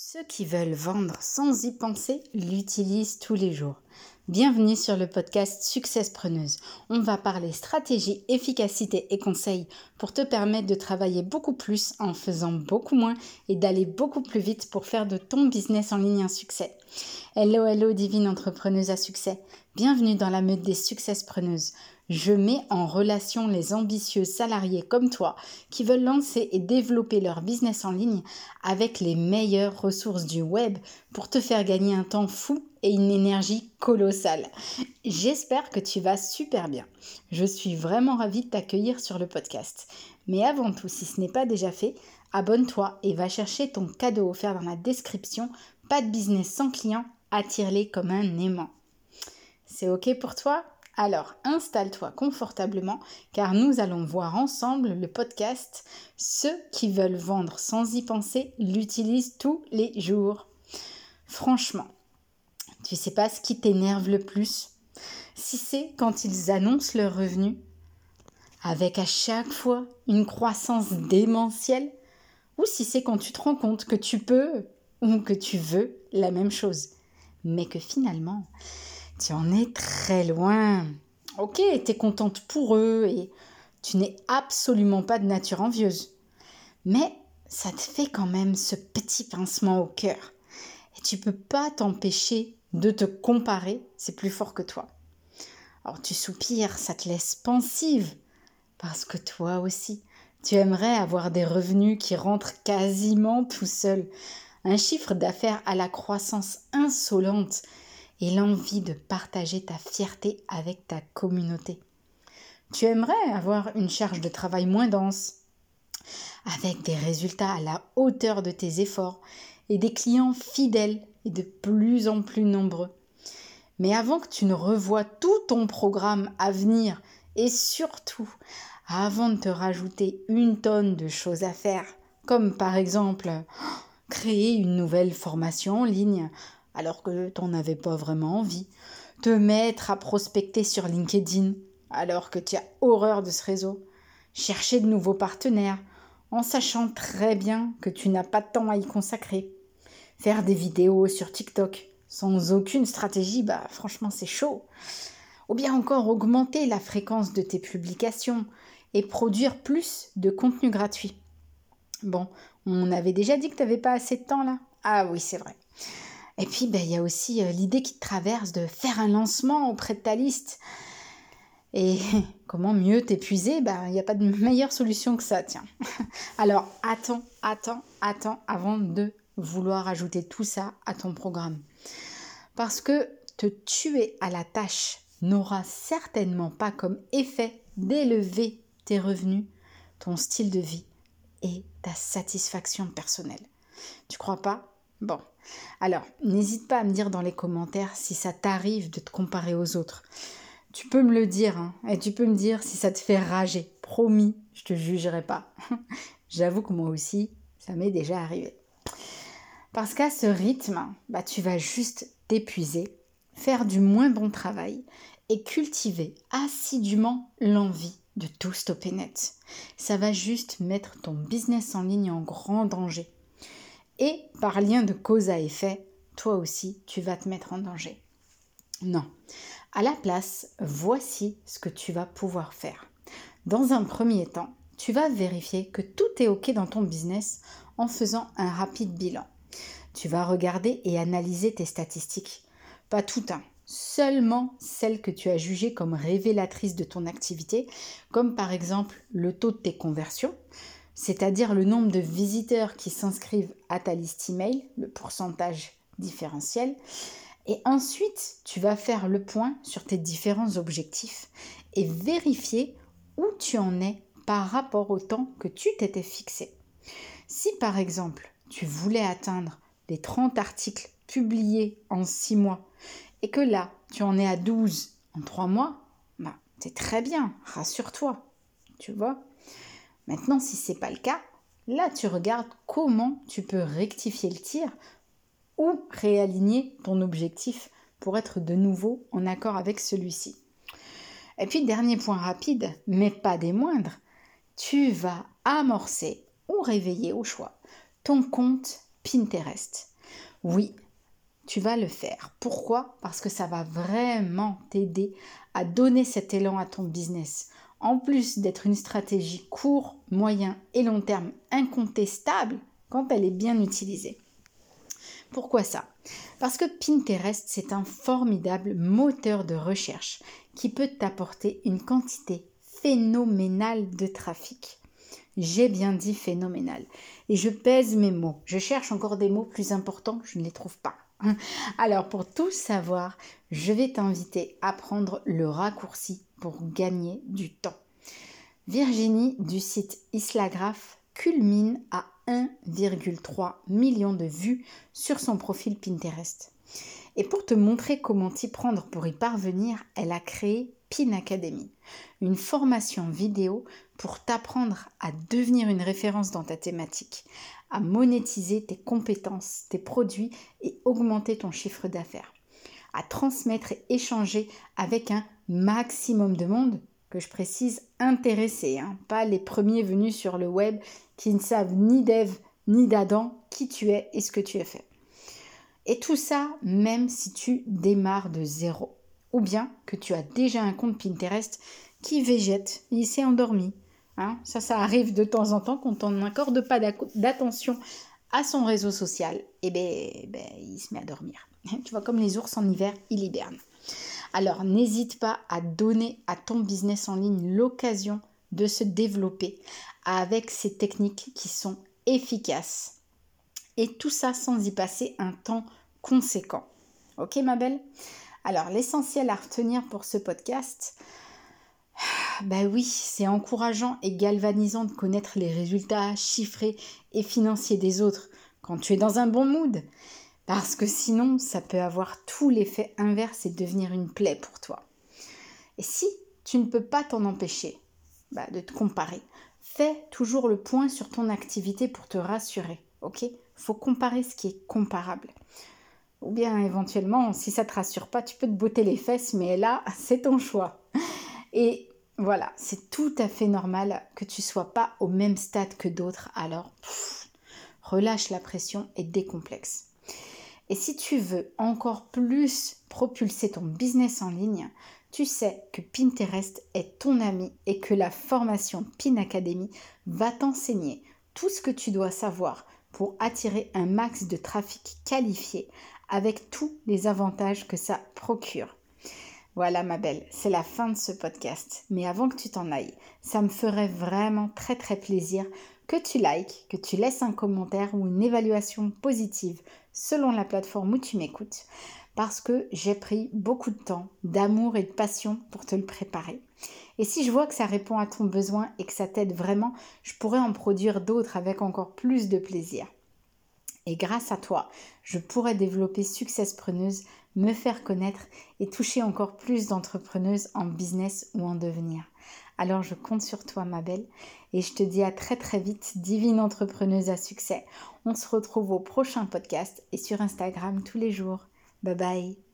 Ceux qui veulent vendre sans y penser l'utilisent tous les jours. Bienvenue sur le podcast Success Preneuse. On va parler stratégie, efficacité et conseils pour te permettre de travailler beaucoup plus en faisant beaucoup moins et d'aller beaucoup plus vite pour faire de ton business en ligne un succès. Hello, hello, divine entrepreneuse à succès. Bienvenue dans la meute des Success Preneuses je mets en relation les ambitieux salariés comme toi qui veulent lancer et développer leur business en ligne avec les meilleures ressources du web pour te faire gagner un temps fou et une énergie colossale. J'espère que tu vas super bien. Je suis vraiment ravie de t'accueillir sur le podcast. Mais avant tout, si ce n'est pas déjà fait, abonne-toi et va chercher ton cadeau offert dans la description. Pas de business sans client, attire-les comme un aimant. C'est ok pour toi? Alors installe-toi confortablement car nous allons voir ensemble le podcast Ceux qui veulent vendre sans y penser l'utilisent tous les jours. Franchement, tu sais pas ce qui t'énerve le plus? Si c'est quand ils annoncent leurs revenus avec à chaque fois une croissance démentielle? Ou si c'est quand tu te rends compte que tu peux ou que tu veux la même chose? Mais que finalement tu en es très loin. Ok, tu es contente pour eux et tu n'es absolument pas de nature envieuse. Mais ça te fait quand même ce petit pincement au cœur. Et tu peux pas t'empêcher de te comparer, c'est plus fort que toi. Alors tu soupires, ça te laisse pensive, parce que toi aussi, tu aimerais avoir des revenus qui rentrent quasiment tout seuls, un chiffre d'affaires à la croissance insolente et l'envie de partager ta fierté avec ta communauté. Tu aimerais avoir une charge de travail moins dense, avec des résultats à la hauteur de tes efforts et des clients fidèles et de plus en plus nombreux. Mais avant que tu ne revoies tout ton programme à venir et surtout avant de te rajouter une tonne de choses à faire, comme par exemple créer une nouvelle formation en ligne, alors que tu n'en avais pas vraiment envie, te mettre à prospecter sur LinkedIn alors que tu as horreur de ce réseau, chercher de nouveaux partenaires en sachant très bien que tu n'as pas de temps à y consacrer, faire des vidéos sur TikTok sans aucune stratégie, bah franchement c'est chaud. Ou bien encore augmenter la fréquence de tes publications et produire plus de contenu gratuit. Bon, on avait déjà dit que tu n'avais pas assez de temps là? Ah oui, c'est vrai. Et puis, ben, il y a aussi euh, l'idée qui te traverse de faire un lancement auprès de ta liste. Et comment mieux t'épuiser? Ben, Il n'y a pas de meilleure solution que ça, tiens. Alors, attends, attends, attends avant de vouloir ajouter tout ça à ton programme. Parce que te tuer à la tâche n'aura certainement pas comme effet d'élever tes revenus, ton style de vie et ta satisfaction personnelle. Tu crois pas? Bon, alors n'hésite pas à me dire dans les commentaires si ça t'arrive de te comparer aux autres. Tu peux me le dire, hein, et tu peux me dire si ça te fait rager. Promis, je te jugerai pas. J'avoue que moi aussi, ça m'est déjà arrivé. Parce qu'à ce rythme, bah, tu vas juste t'épuiser, faire du moins bon travail et cultiver assidûment l'envie de tout stopper net. Ça va juste mettre ton business en ligne en grand danger et par lien de cause à effet, toi aussi, tu vas te mettre en danger. Non. À la place, voici ce que tu vas pouvoir faire. Dans un premier temps, tu vas vérifier que tout est OK dans ton business en faisant un rapide bilan. Tu vas regarder et analyser tes statistiques. Pas tout un, seulement celles que tu as jugées comme révélatrices de ton activité, comme par exemple le taux de tes conversions, c'est-à-dire le nombre de visiteurs qui s'inscrivent à ta liste email, le pourcentage différentiel. Et ensuite, tu vas faire le point sur tes différents objectifs et vérifier où tu en es par rapport au temps que tu t'étais fixé. Si par exemple, tu voulais atteindre les 30 articles publiés en 6 mois et que là, tu en es à 12 en 3 mois, bah, c'est très bien, rassure-toi. Tu vois Maintenant, si ce n'est pas le cas, là, tu regardes comment tu peux rectifier le tir ou réaligner ton objectif pour être de nouveau en accord avec celui-ci. Et puis, dernier point rapide, mais pas des moindres, tu vas amorcer ou réveiller au choix ton compte Pinterest. Oui, tu vas le faire. Pourquoi? Parce que ça va vraiment t'aider à donner cet élan à ton business. En plus d'être une stratégie court, moyen et long terme incontestable quand elle est bien utilisée. Pourquoi ça? Parce que Pinterest, c'est un formidable moteur de recherche qui peut t'apporter une quantité phénoménale de trafic. J'ai bien dit phénoménal. Et je pèse mes mots. Je cherche encore des mots plus importants, je ne les trouve pas. Alors pour tout savoir, je vais t'inviter à prendre le raccourci pour gagner du temps. Virginie du site Islagraph culmine à 1,3 million de vues sur son profil Pinterest. Et pour te montrer comment t'y prendre pour y parvenir, elle a créé Pin Academy, une formation vidéo pour t'apprendre à devenir une référence dans ta thématique, à monétiser tes compétences, tes produits et augmenter ton chiffre d'affaires, transmettre et échanger avec un maximum de monde, que je précise intéressé, hein, pas les premiers venus sur le web qui ne savent ni d'Ève ni d'Adam qui tu es et ce que tu as fait. Et tout ça, même si tu démarres de zéro, ou bien que tu as déjà un compte Pinterest qui végète, il s'est endormi, Hein, ça, ça arrive de temps en temps quand on n'accorde pas d'attention à son réseau social. Et eh ben, ben, il se met à dormir. Tu vois, comme les ours en hiver, il hiberne. Alors, n'hésite pas à donner à ton business en ligne l'occasion de se développer avec ces techniques qui sont efficaces. Et tout ça sans y passer un temps conséquent. Ok, ma belle? Alors, l'essentiel à retenir pour ce podcast, ben oui, c'est encourageant et galvanisant de connaître les résultats chiffrés et financiers des autres quand tu es dans un bon mood. Parce que sinon, ça peut avoir tout l'effet inverse et devenir une plaie pour toi. Et si tu ne peux pas t'en empêcher bah, de te comparer, fais toujours le point sur ton activité pour te rassurer. Ok? Faut comparer ce qui est comparable. Ou bien éventuellement, si ça te rassure pas, tu peux te botter les fesses, mais là, c'est ton choix. Et voilà, c'est tout à fait normal que tu sois pas au même stade que d'autres. Alors, relâche la pression et décomplexe. Et si tu veux encore plus propulser ton business en ligne, tu sais que Pinterest est ton ami et que la formation Pin Academy va t'enseigner tout ce que tu dois savoir pour attirer un max de trafic qualifié avec tous les avantages que ça procure. Voilà ma belle, c'est la fin de ce podcast. Mais avant que tu t'en ailles, ça me ferait vraiment très très plaisir que tu likes, que tu laisses un commentaire ou une évaluation positive selon la plateforme où tu m'écoutes, parce que j'ai pris beaucoup de temps, d'amour et de passion pour te le préparer. Et si je vois que ça répond à ton besoin et que ça t'aide vraiment, je pourrais en produire d'autres avec encore plus de plaisir. Et grâce à toi, je pourrais développer Success Preneuse me faire connaître et toucher encore plus d'entrepreneuses en business ou en devenir. Alors je compte sur toi ma belle et je te dis à très très vite, divine entrepreneuse à succès. On se retrouve au prochain podcast et sur Instagram tous les jours. Bye bye